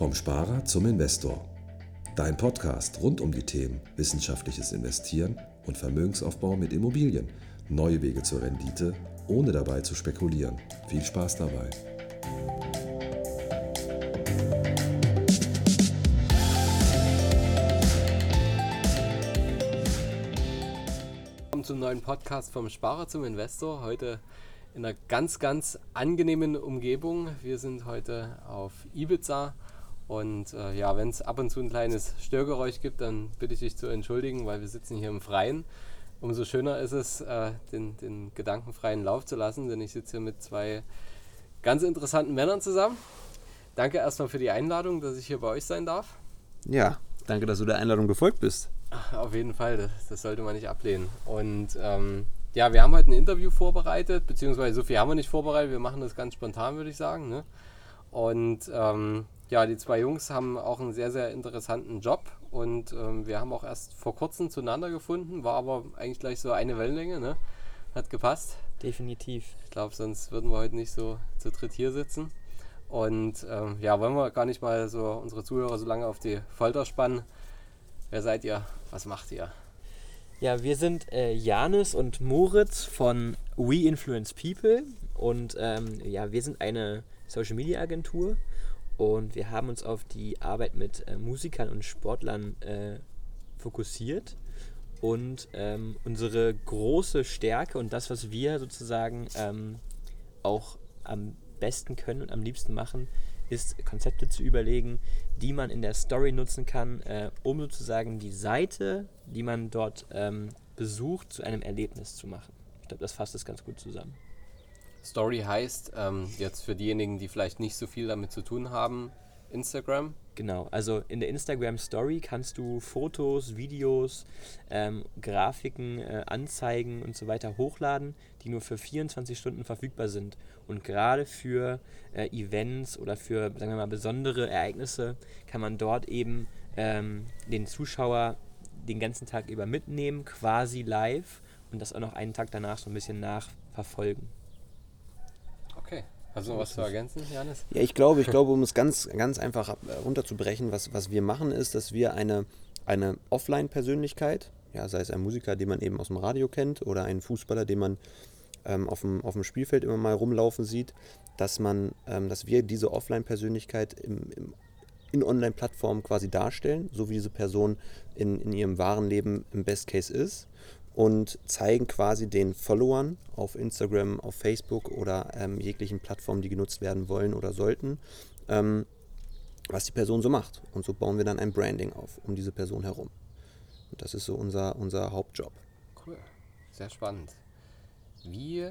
Vom Sparer zum Investor. Dein Podcast rund um die Themen wissenschaftliches Investieren und Vermögensaufbau mit Immobilien. Neue Wege zur Rendite, ohne dabei zu spekulieren. Viel Spaß dabei. Willkommen zum neuen Podcast vom Sparer zum Investor. Heute in einer ganz, ganz angenehmen Umgebung. Wir sind heute auf Ibiza und äh, ja, wenn es ab und zu ein kleines Störgeräusch gibt, dann bitte ich dich zu entschuldigen, weil wir sitzen hier im Freien. Umso schöner ist es, äh, den, den gedankenfreien Lauf zu lassen, denn ich sitze hier mit zwei ganz interessanten Männern zusammen. Danke erstmal für die Einladung, dass ich hier bei euch sein darf. Ja, danke, dass du der Einladung gefolgt bist. Auf jeden Fall, das, das sollte man nicht ablehnen. Und ähm, ja, wir haben heute ein Interview vorbereitet, beziehungsweise so viel haben wir nicht vorbereitet, wir machen das ganz spontan, würde ich sagen. Ne? Und ähm, ja, die zwei Jungs haben auch einen sehr, sehr interessanten Job und ähm, wir haben auch erst vor kurzem zueinander gefunden, war aber eigentlich gleich so eine Wellenlänge, ne? Hat gepasst. Definitiv. Ich glaube, sonst würden wir heute nicht so zu dritt hier sitzen. Und ähm, ja, wollen wir gar nicht mal so unsere Zuhörer so lange auf die Folter spannen. Wer seid ihr? Was macht ihr? Ja, wir sind äh, Janis und Moritz von We Influence People und ähm, ja, wir sind eine Social Media Agentur und wir haben uns auf die Arbeit mit äh, Musikern und Sportlern äh, fokussiert und ähm, unsere große Stärke und das, was wir sozusagen ähm, auch am besten können und am liebsten machen, ist Konzepte zu überlegen, die man in der Story nutzen kann, äh, um sozusagen die Seite, die man dort ähm, besucht, zu einem Erlebnis zu machen. Ich glaube, das fasst es ganz gut zusammen. Story heißt, ähm, jetzt für diejenigen, die vielleicht nicht so viel damit zu tun haben, Instagram. Genau, also in der Instagram Story kannst du Fotos, Videos, ähm, Grafiken, äh, Anzeigen und so weiter hochladen, die nur für 24 Stunden verfügbar sind. Und gerade für äh, Events oder für, sagen wir mal, besondere Ereignisse kann man dort eben ähm, den Zuschauer den ganzen Tag über mitnehmen, quasi live und das auch noch einen Tag danach so ein bisschen nachverfolgen. Hast du noch was zu ergänzen, Janis? Ja, ich glaube, ich glaube, um es ganz, ganz einfach runterzubrechen, was, was wir machen, ist, dass wir eine, eine Offline-Persönlichkeit, ja, sei es ein Musiker, den man eben aus dem Radio kennt, oder einen Fußballer, den man ähm, auf, dem, auf dem Spielfeld immer mal rumlaufen sieht, dass man, ähm, dass wir diese Offline-Persönlichkeit im, im, in Online-Plattformen quasi darstellen, so wie diese Person in, in ihrem wahren Leben im Best Case ist und zeigen quasi den Followern auf Instagram, auf Facebook oder ähm, jeglichen Plattformen, die genutzt werden wollen oder sollten, ähm, was die Person so macht. Und so bauen wir dann ein Branding auf um diese Person herum. Und das ist so unser, unser Hauptjob. Cool, sehr spannend. Wie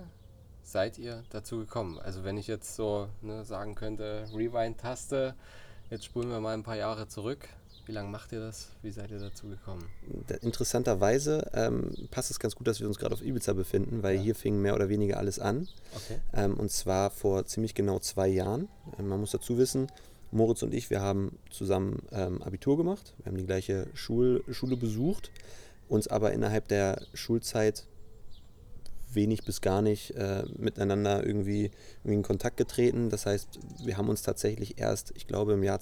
seid ihr dazu gekommen? Also wenn ich jetzt so ne, sagen könnte, Rewind-Taste, jetzt spulen wir mal ein paar Jahre zurück. Wie lange macht ihr das? Wie seid ihr dazu gekommen? Interessanterweise ähm, passt es ganz gut, dass wir uns gerade auf Ibiza befinden, weil ja. hier fing mehr oder weniger alles an. Okay. Ähm, und zwar vor ziemlich genau zwei Jahren. Ähm, man muss dazu wissen, Moritz und ich, wir haben zusammen ähm, Abitur gemacht. Wir haben die gleiche Schul Schule besucht, uns aber innerhalb der Schulzeit wenig bis gar nicht äh, miteinander irgendwie, irgendwie, in Kontakt getreten. Das heißt, wir haben uns tatsächlich erst, ich glaube im Jahr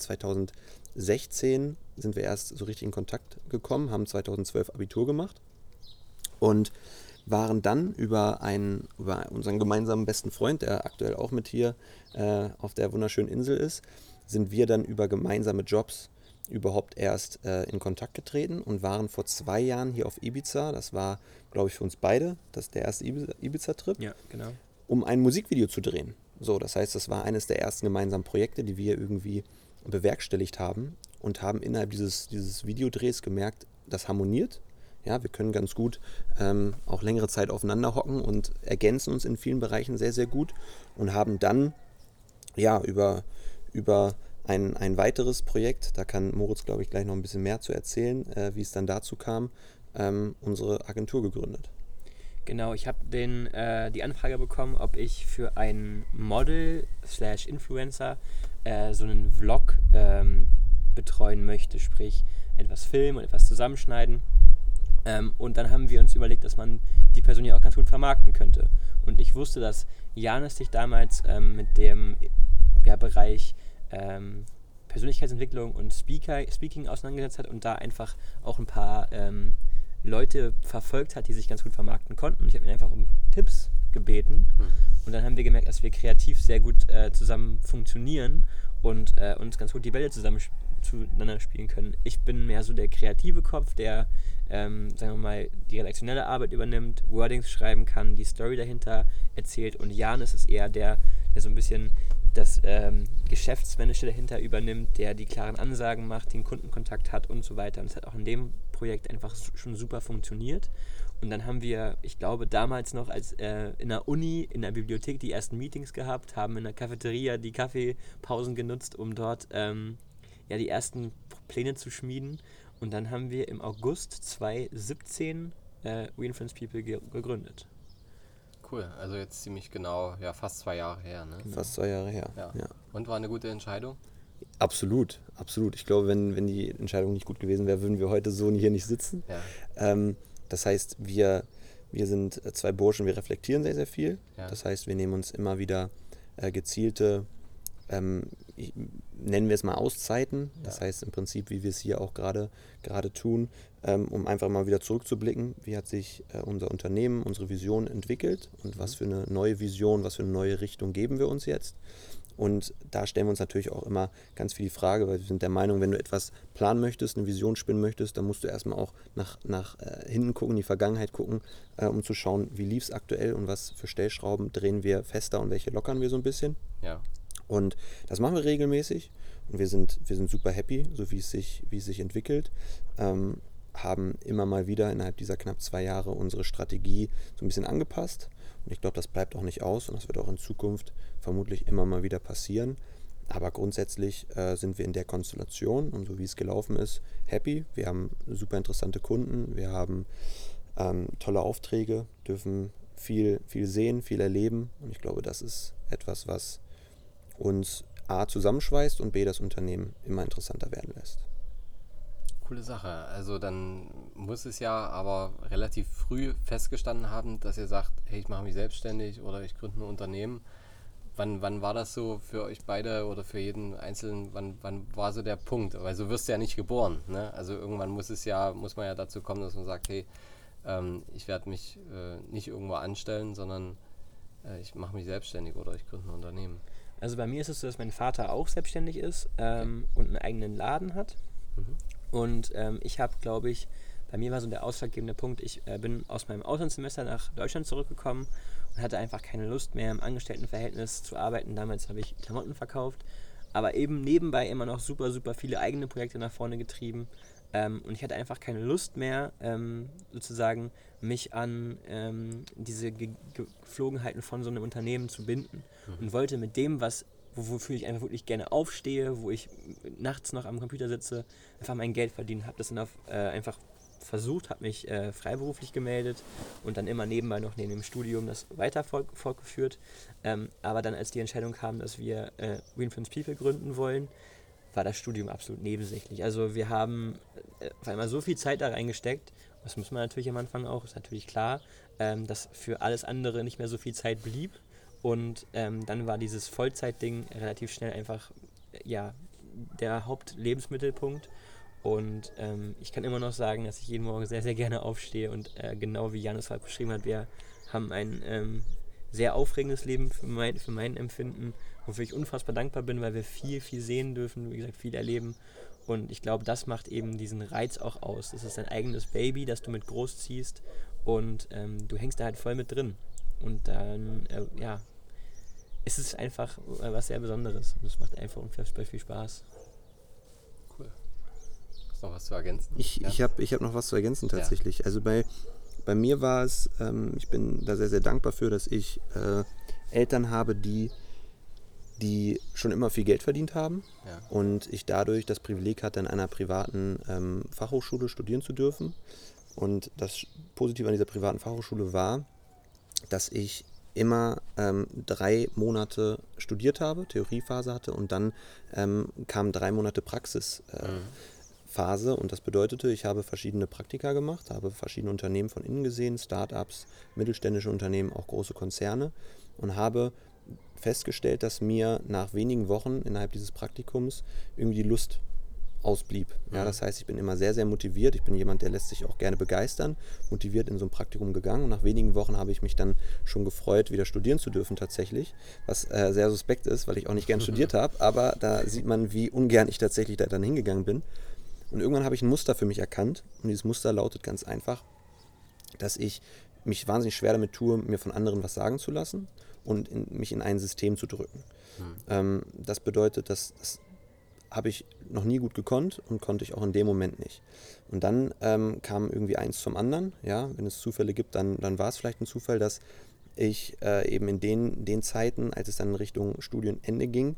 2016 sind wir erst so richtig in Kontakt gekommen, haben 2012 Abitur gemacht und waren dann über, einen, über unseren gemeinsamen besten Freund, der aktuell auch mit hier äh, auf der wunderschönen Insel ist, sind wir dann über gemeinsame Jobs überhaupt erst äh, in Kontakt getreten und waren vor zwei Jahren hier auf Ibiza. Das war, glaube ich, für uns beide das der erste Ibiza-Trip. Ja, genau. Um ein Musikvideo zu drehen. So, das heißt, das war eines der ersten gemeinsamen Projekte, die wir irgendwie bewerkstelligt haben und haben innerhalb dieses, dieses Videodrehs gemerkt, das harmoniert. Ja, wir können ganz gut ähm, auch längere Zeit aufeinander hocken und ergänzen uns in vielen Bereichen sehr, sehr gut und haben dann ja über, über ein, ein weiteres Projekt, da kann Moritz, glaube ich, gleich noch ein bisschen mehr zu erzählen, äh, wie es dann dazu kam, ähm, unsere Agentur gegründet. Genau, ich habe äh, die Anfrage bekommen, ob ich für ein Model slash Influencer äh, so einen Vlog ähm, betreuen möchte, sprich etwas filmen und etwas zusammenschneiden. Ähm, und dann haben wir uns überlegt, dass man die Person ja auch ganz gut vermarkten könnte. Und ich wusste, dass Janis sich damals ähm, mit dem ja, Bereich ähm, Persönlichkeitsentwicklung und Speaker, Speaking auseinandergesetzt hat und da einfach auch ein paar ähm, Leute verfolgt hat, die sich ganz gut vermarkten konnten. Und ich habe ihn einfach um Tipps gebeten. Mhm. Und dann haben wir gemerkt, dass wir kreativ sehr gut äh, zusammen funktionieren und äh, uns ganz gut die Bälle zusammen zueinander spielen können. Ich bin mehr so der kreative Kopf, der, ähm, sagen wir mal, die redaktionelle Arbeit übernimmt, Wordings schreiben kann, die Story dahinter erzählt. Und Jan ist es eher der, der so ein bisschen das ähm, Geschäftsmännische dahinter übernimmt, der die klaren Ansagen macht, den Kundenkontakt hat und so weiter. Und es hat auch in dem Projekt einfach schon super funktioniert. Und dann haben wir, ich glaube, damals noch als äh, in der Uni, in der Bibliothek die ersten Meetings gehabt, haben in der Cafeteria die Kaffeepausen genutzt, um dort ähm, ja, die ersten Pläne zu schmieden. Und dann haben wir im August 2017 äh, We Influence People ge gegründet. Cool, also jetzt ziemlich genau, ja, fast zwei Jahre her. Ne? Fast zwei Jahre her. Ja. ja. Und war eine gute Entscheidung? Absolut, absolut. Ich glaube, wenn, wenn die Entscheidung nicht gut gewesen wäre, würden wir heute so hier nicht sitzen. Ja. Ähm, das heißt, wir, wir sind zwei Burschen, wir reflektieren sehr, sehr viel. Ja. Das heißt, wir nehmen uns immer wieder äh, gezielte ähm, nennen wir es mal Auszeiten, das ja. heißt im Prinzip, wie wir es hier auch gerade tun, ähm, um einfach mal wieder zurückzublicken, wie hat sich äh, unser Unternehmen, unsere Vision entwickelt und was mhm. für eine neue Vision, was für eine neue Richtung geben wir uns jetzt. Und da stellen wir uns natürlich auch immer ganz viel die Frage, weil wir sind der Meinung, wenn du etwas planen möchtest, eine Vision spinnen möchtest, dann musst du erstmal auch nach, nach äh, hinten gucken, in die Vergangenheit gucken, äh, um zu schauen, wie lief es aktuell und was für Stellschrauben drehen wir fester und welche lockern wir so ein bisschen. Ja. Und das machen wir regelmäßig und wir sind, wir sind super happy, so wie es sich, wie es sich entwickelt. Ähm, haben immer mal wieder innerhalb dieser knapp zwei Jahre unsere Strategie so ein bisschen angepasst. Und ich glaube, das bleibt auch nicht aus und das wird auch in Zukunft vermutlich immer mal wieder passieren. Aber grundsätzlich äh, sind wir in der Konstellation und so wie es gelaufen ist, happy. Wir haben super interessante Kunden, wir haben ähm, tolle Aufträge, dürfen viel, viel sehen, viel erleben. Und ich glaube, das ist etwas, was uns A zusammenschweißt und B das Unternehmen immer interessanter werden lässt. Coole Sache. Also dann muss es ja aber relativ früh festgestanden haben, dass ihr sagt, hey, ich mache mich selbstständig oder ich gründe ein Unternehmen. Wann, wann war das so für euch beide oder für jeden Einzelnen? Wann, wann war so der Punkt? Weil so wirst du ja nicht geboren. Ne? Also irgendwann muss es ja, muss man ja dazu kommen, dass man sagt, hey, ähm, ich werde mich äh, nicht irgendwo anstellen, sondern äh, ich mache mich selbstständig oder ich gründe ein Unternehmen. Also bei mir ist es so, dass mein Vater auch selbstständig ist ähm, und einen eigenen Laden hat. Mhm. Und ähm, ich habe, glaube ich, bei mir war so der ausschlaggebende Punkt, ich äh, bin aus meinem Auslandssemester nach Deutschland zurückgekommen und hatte einfach keine Lust mehr im Angestelltenverhältnis zu arbeiten. Damals habe ich Klamotten verkauft, aber eben nebenbei immer noch super, super viele eigene Projekte nach vorne getrieben. Ähm, und ich hatte einfach keine Lust mehr, ähm, sozusagen mich an ähm, diese Ge Geflogenheiten von so einem Unternehmen zu binden. Mhm. Und wollte mit dem, was wofür ich einfach wirklich gerne aufstehe, wo ich nachts noch am Computer sitze, einfach mein Geld verdienen. Habe das dann äh, einfach versucht, habe mich äh, freiberuflich gemeldet und dann immer nebenbei noch neben dem Studium das weiter fortgeführt. Ähm, aber dann, als die Entscheidung kam, dass wir äh, Winfluence People gründen wollen, war das Studium absolut nebensächlich. Also wir haben äh, auf einmal so viel Zeit da reingesteckt, das muss man natürlich am Anfang auch, ist natürlich klar, ähm, dass für alles andere nicht mehr so viel Zeit blieb. Und ähm, dann war dieses Vollzeitding relativ schnell einfach ja, der Hauptlebensmittelpunkt. Und ähm, ich kann immer noch sagen, dass ich jeden Morgen sehr, sehr gerne aufstehe und äh, genau wie Janis halt beschrieben hat, wir haben ein ähm, sehr aufregendes Leben für mein, für mein Empfinden, wofür ich unfassbar dankbar bin, weil wir viel, viel sehen dürfen, wie gesagt, viel erleben. Und ich glaube, das macht eben diesen Reiz auch aus. Das ist dein eigenes Baby, das du mit groß ziehst und ähm, du hängst da halt voll mit drin. Und dann, äh, ja, ist es einfach äh, was sehr Besonderes. Und es macht einfach unfassbar viel Spaß. Cool. Hast du noch was zu ergänzen? Ich, ja. ich habe ich hab noch was zu ergänzen tatsächlich. Ja. Also bei, bei mir war es, ähm, ich bin da sehr, sehr dankbar für, dass ich äh, Eltern habe, die die schon immer viel Geld verdient haben ja. und ich dadurch das Privileg hatte, in einer privaten ähm, Fachhochschule studieren zu dürfen. Und das Positive an dieser privaten Fachhochschule war, dass ich immer ähm, drei Monate studiert habe, Theoriephase hatte und dann ähm, kamen drei Monate Praxisphase. Äh, mhm. Und das bedeutete, ich habe verschiedene Praktika gemacht, habe verschiedene Unternehmen von innen gesehen, Startups, mittelständische Unternehmen, auch große Konzerne und habe festgestellt, dass mir nach wenigen Wochen innerhalb dieses Praktikums irgendwie die Lust ausblieb. Ja, das heißt, ich bin immer sehr, sehr motiviert. Ich bin jemand, der lässt sich auch gerne begeistern, motiviert in so ein Praktikum gegangen. Und nach wenigen Wochen habe ich mich dann schon gefreut, wieder studieren zu dürfen tatsächlich, was äh, sehr suspekt ist, weil ich auch nicht gern studiert habe. Aber da sieht man, wie ungern ich tatsächlich da dann hingegangen bin. Und irgendwann habe ich ein Muster für mich erkannt. Und dieses Muster lautet ganz einfach, dass ich mich wahnsinnig schwer damit tue, mir von anderen was sagen zu lassen und in, mich in ein System zu drücken. Mhm. Ähm, das bedeutet, dass, dass habe ich noch nie gut gekonnt und konnte ich auch in dem Moment nicht. Und dann ähm, kam irgendwie eins zum anderen. Ja, wenn es Zufälle gibt, dann, dann war es vielleicht ein Zufall, dass ich äh, eben in den, den Zeiten, als es dann in Richtung Studienende ging,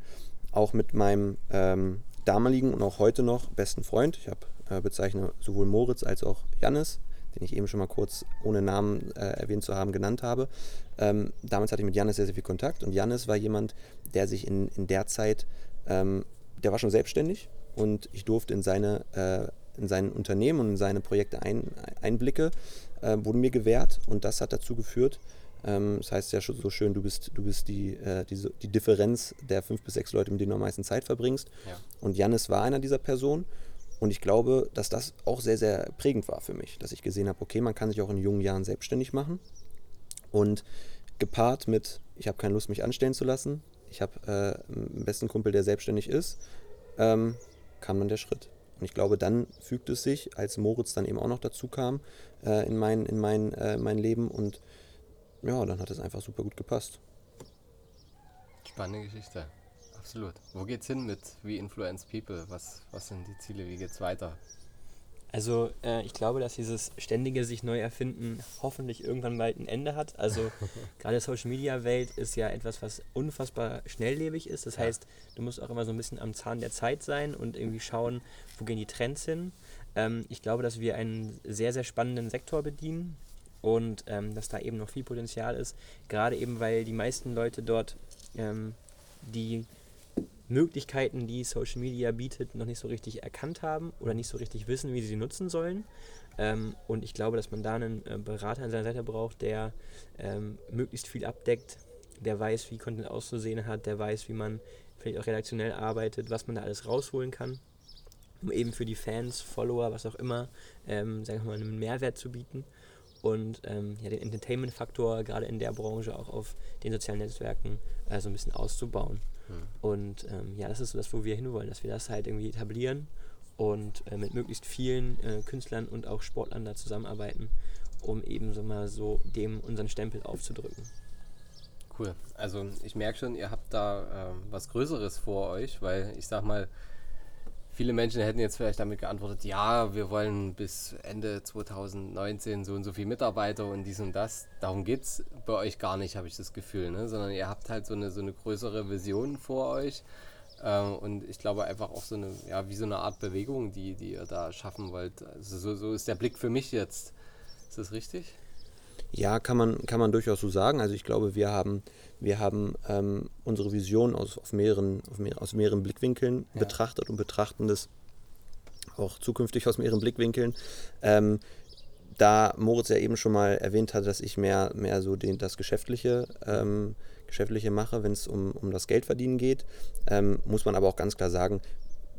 auch mit meinem ähm, damaligen und auch heute noch besten Freund, ich habe äh, bezeichne sowohl Moritz als auch Jannis, den ich eben schon mal kurz ohne Namen äh, erwähnt zu haben genannt habe. Ähm, damals hatte ich mit Jannis sehr, sehr viel Kontakt und Jannis war jemand, der sich in, in der Zeit ähm, der war schon selbstständig und ich durfte in seine äh, in sein Unternehmen und in seine Projekte ein, Einblicke äh, wurden mir gewährt und das hat dazu geführt, ähm, das heißt ja so schön, du bist, du bist die, äh, die, die Differenz der fünf bis sechs Leute, mit denen du am meisten Zeit verbringst. Ja. Und Jannis war einer dieser Personen. Und ich glaube, dass das auch sehr, sehr prägend war für mich, dass ich gesehen habe, okay, man kann sich auch in jungen Jahren selbstständig machen. Und gepaart mit, ich habe keine Lust, mich anstellen zu lassen, ich habe äh, einen besten Kumpel, der selbstständig ist, ähm, kam dann der Schritt. Und ich glaube, dann fügt es sich, als Moritz dann eben auch noch dazu kam äh, in, mein, in mein, äh, mein Leben und ja, dann hat es einfach super gut gepasst. Spannende Geschichte, absolut. Wo geht's hin mit We Influence People? Was, was sind die Ziele? Wie geht's weiter? Also äh, ich glaube, dass dieses ständige sich neu erfinden hoffentlich irgendwann bald ein Ende hat. Also gerade Social Media Welt ist ja etwas, was unfassbar schnelllebig ist. Das ja. heißt, du musst auch immer so ein bisschen am Zahn der Zeit sein und irgendwie schauen, wo gehen die Trends hin. Ähm, ich glaube, dass wir einen sehr, sehr spannenden Sektor bedienen und ähm, dass da eben noch viel Potenzial ist. Gerade eben, weil die meisten Leute dort ähm, die Möglichkeiten, die Social Media bietet, noch nicht so richtig erkannt haben oder nicht so richtig wissen, wie sie sie nutzen sollen. Ähm, und ich glaube, dass man da einen äh, Berater an seiner Seite braucht, der ähm, möglichst viel abdeckt, der weiß, wie Content auszusehen hat, der weiß, wie man vielleicht auch redaktionell arbeitet, was man da alles rausholen kann, um eben für die Fans, Follower, was auch immer, ähm, sagen wir mal, einen Mehrwert zu bieten und ähm, ja, den Entertainment-Faktor gerade in der Branche auch auf den sozialen Netzwerken äh, so ein bisschen auszubauen. Und ähm, ja, das ist so das, wo wir hinwollen, dass wir das halt irgendwie etablieren und äh, mit möglichst vielen äh, Künstlern und auch Sportlern da zusammenarbeiten, um eben so mal so dem unseren Stempel aufzudrücken. Cool. Also ich merke schon, ihr habt da äh, was Größeres vor euch, weil ich sag mal, viele Menschen hätten jetzt vielleicht damit geantwortet, ja, wir wollen bis Ende 2019 so und so viele Mitarbeiter und dies und das. Darum geht es bei euch gar nicht, habe ich das Gefühl, ne? sondern ihr habt halt so eine, so eine größere Vision vor euch. Äh, und ich glaube einfach auch so eine, ja, wie so eine Art Bewegung, die, die ihr da schaffen wollt. Also so, so ist der Blick für mich jetzt. Ist das richtig? Ja, kann man, kann man durchaus so sagen. Also ich glaube, wir haben, wir haben ähm, unsere Vision aus, auf mehreren, auf mehr, aus mehreren Blickwinkeln ja. betrachtet und betrachten das auch zukünftig aus mehreren Blickwinkeln. Ähm, da Moritz ja eben schon mal erwähnt hat, dass ich mehr, mehr so den, das Geschäftliche, ähm, Geschäftliche mache, wenn es um, um das Geldverdienen geht, ähm, muss man aber auch ganz klar sagen,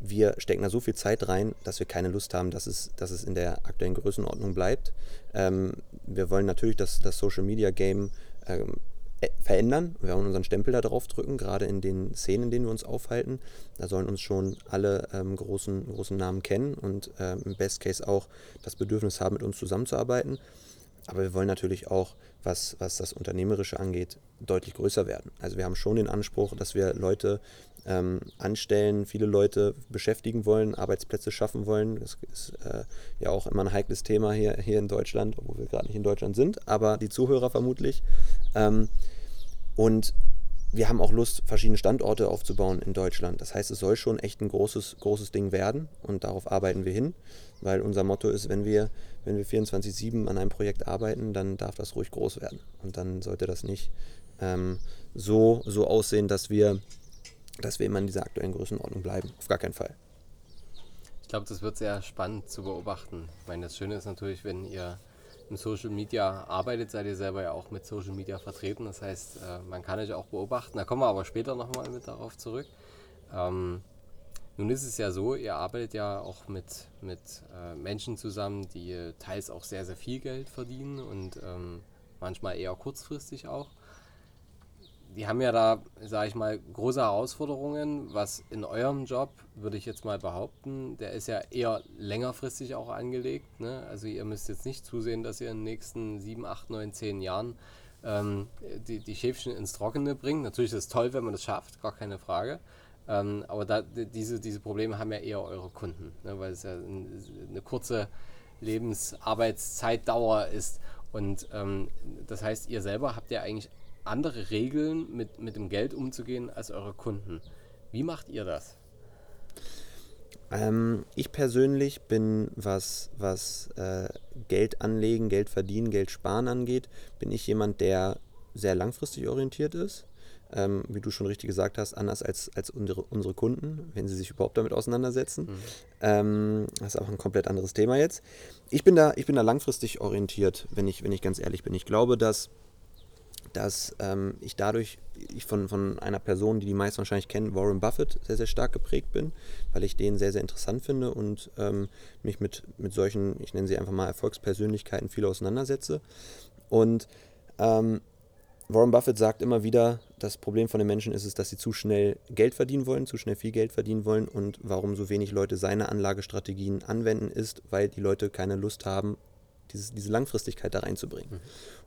wir stecken da so viel Zeit rein, dass wir keine Lust haben, dass es, dass es in der aktuellen Größenordnung bleibt. Ähm, wir wollen natürlich das, das Social Media Game ähm, äh, verändern. Wir wollen unseren Stempel da drauf drücken, gerade in den Szenen, in denen wir uns aufhalten. Da sollen uns schon alle ähm, großen, großen Namen kennen und ähm, im Best Case auch das Bedürfnis haben, mit uns zusammenzuarbeiten. Aber wir wollen natürlich auch, was, was das Unternehmerische angeht, deutlich größer werden. Also wir haben schon den Anspruch, dass wir Leute ähm, anstellen, viele Leute beschäftigen wollen, Arbeitsplätze schaffen wollen. Das ist äh, ja auch immer ein heikles Thema hier, hier in Deutschland, obwohl wir gerade nicht in Deutschland sind, aber die Zuhörer vermutlich. Ähm, und wir haben auch Lust, verschiedene Standorte aufzubauen in Deutschland. Das heißt, es soll schon echt ein großes, großes Ding werden und darauf arbeiten wir hin, weil unser Motto ist, wenn wir, wenn wir 24-7 an einem Projekt arbeiten, dann darf das ruhig groß werden. Und dann sollte das nicht ähm, so, so aussehen, dass wir dass wir immer in dieser aktuellen Größenordnung bleiben. Auf gar keinen Fall. Ich glaube, das wird sehr spannend zu beobachten. Ich meine, das Schöne ist natürlich, wenn ihr im Social Media arbeitet, seid ihr selber ja auch mit Social Media vertreten. Das heißt, äh, man kann euch auch beobachten. Da kommen wir aber später nochmal mit darauf zurück. Ähm, nun ist es ja so, ihr arbeitet ja auch mit, mit äh, Menschen zusammen, die teils auch sehr, sehr viel Geld verdienen und ähm, manchmal eher kurzfristig auch die haben ja da, sage ich mal, große Herausforderungen, was in eurem Job, würde ich jetzt mal behaupten, der ist ja eher längerfristig auch angelegt. Ne? Also ihr müsst jetzt nicht zusehen, dass ihr in den nächsten sieben, acht, neun, zehn Jahren ähm, die, die Schäfchen ins Trockene bringt. Natürlich ist es toll, wenn man das schafft, gar keine Frage. Ähm, aber da, diese, diese Probleme haben ja eher eure Kunden, ne? weil es ja ein, eine kurze Lebensarbeitszeitdauer ist. Und ähm, das heißt, ihr selber habt ja eigentlich andere Regeln, mit, mit dem Geld umzugehen als eure Kunden. Wie macht ihr das? Ähm, ich persönlich bin, was, was äh, Geld anlegen, Geld verdienen, Geld sparen angeht, bin ich jemand, der sehr langfristig orientiert ist. Ähm, wie du schon richtig gesagt hast, anders als, als unsere, unsere Kunden, wenn sie sich überhaupt damit auseinandersetzen. Mhm. Ähm, das ist auch ein komplett anderes Thema jetzt. Ich bin da, ich bin da langfristig orientiert, wenn ich, wenn ich ganz ehrlich bin. Ich glaube, dass dass ähm, ich dadurch ich von, von einer Person, die die meisten wahrscheinlich kennen, Warren Buffett, sehr, sehr stark geprägt bin, weil ich den sehr, sehr interessant finde und ähm, mich mit, mit solchen, ich nenne sie einfach mal Erfolgspersönlichkeiten, viel auseinandersetze. Und ähm, Warren Buffett sagt immer wieder, das Problem von den Menschen ist es, dass sie zu schnell Geld verdienen wollen, zu schnell viel Geld verdienen wollen und warum so wenig Leute seine Anlagestrategien anwenden, ist, weil die Leute keine Lust haben, dieses, diese Langfristigkeit da reinzubringen. Mhm.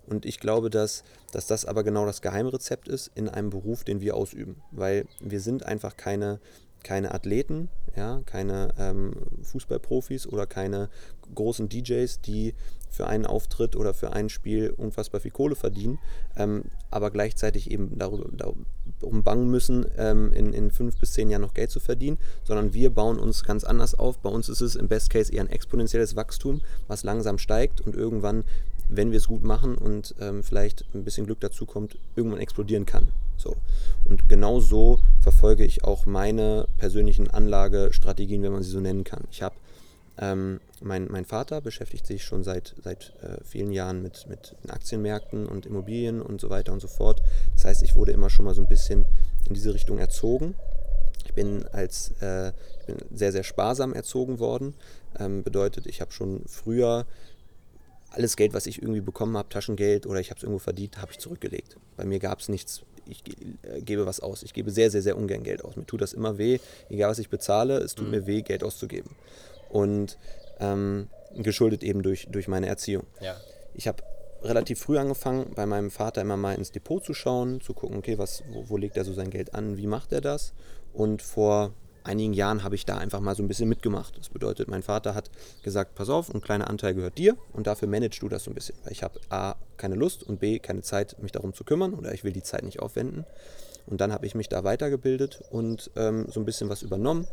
Und ich glaube, dass, dass das aber genau das Geheimrezept ist in einem Beruf, den wir ausüben. Weil wir sind einfach keine, keine Athleten, ja, keine ähm, Fußballprofis oder keine großen DJs, die für einen Auftritt oder für ein Spiel unfassbar viel Kohle verdienen, ähm, aber gleichzeitig eben darum, darum bangen müssen, ähm, in, in fünf bis zehn Jahren noch Geld zu verdienen, sondern wir bauen uns ganz anders auf. Bei uns ist es im Best Case eher ein exponentielles Wachstum, was langsam steigt und irgendwann wenn wir es gut machen und ähm, vielleicht ein bisschen Glück dazu kommt, irgendwann explodieren kann. So. Und genau so verfolge ich auch meine persönlichen Anlagestrategien, wenn man sie so nennen kann. Ich habe ähm, mein, mein Vater beschäftigt sich schon seit, seit äh, vielen Jahren mit, mit Aktienmärkten und Immobilien und so weiter und so fort. Das heißt, ich wurde immer schon mal so ein bisschen in diese Richtung erzogen. Ich bin als äh, ich bin sehr, sehr sparsam erzogen worden. Ähm, bedeutet, ich habe schon früher alles Geld, was ich irgendwie bekommen habe, Taschengeld oder ich habe es irgendwo verdient, habe ich zurückgelegt. Bei mir gab es nichts, ich äh, gebe was aus. Ich gebe sehr, sehr, sehr ungern Geld aus. Mir tut das immer weh, egal was ich bezahle, es tut mhm. mir weh, Geld auszugeben. Und ähm, geschuldet eben durch, durch meine Erziehung. Ja. Ich habe relativ früh angefangen, bei meinem Vater immer mal ins Depot zu schauen, zu gucken, okay, was, wo, wo legt er so sein Geld an, wie macht er das? Und vor einigen Jahren habe ich da einfach mal so ein bisschen mitgemacht. Das bedeutet, mein Vater hat gesagt, pass auf, ein kleiner Anteil gehört dir und dafür managst du das so ein bisschen. Weil ich habe A, keine Lust und B, keine Zeit, mich darum zu kümmern oder ich will die Zeit nicht aufwenden. Und dann habe ich mich da weitergebildet und ähm, so ein bisschen was übernommen.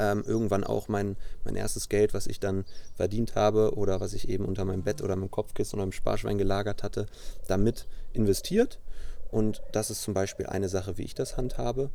Ähm, irgendwann auch mein, mein erstes Geld, was ich dann verdient habe oder was ich eben unter meinem Bett oder meinem Kopfkissen oder im Sparschwein gelagert hatte, damit investiert. Und das ist zum Beispiel eine Sache, wie ich das handhabe.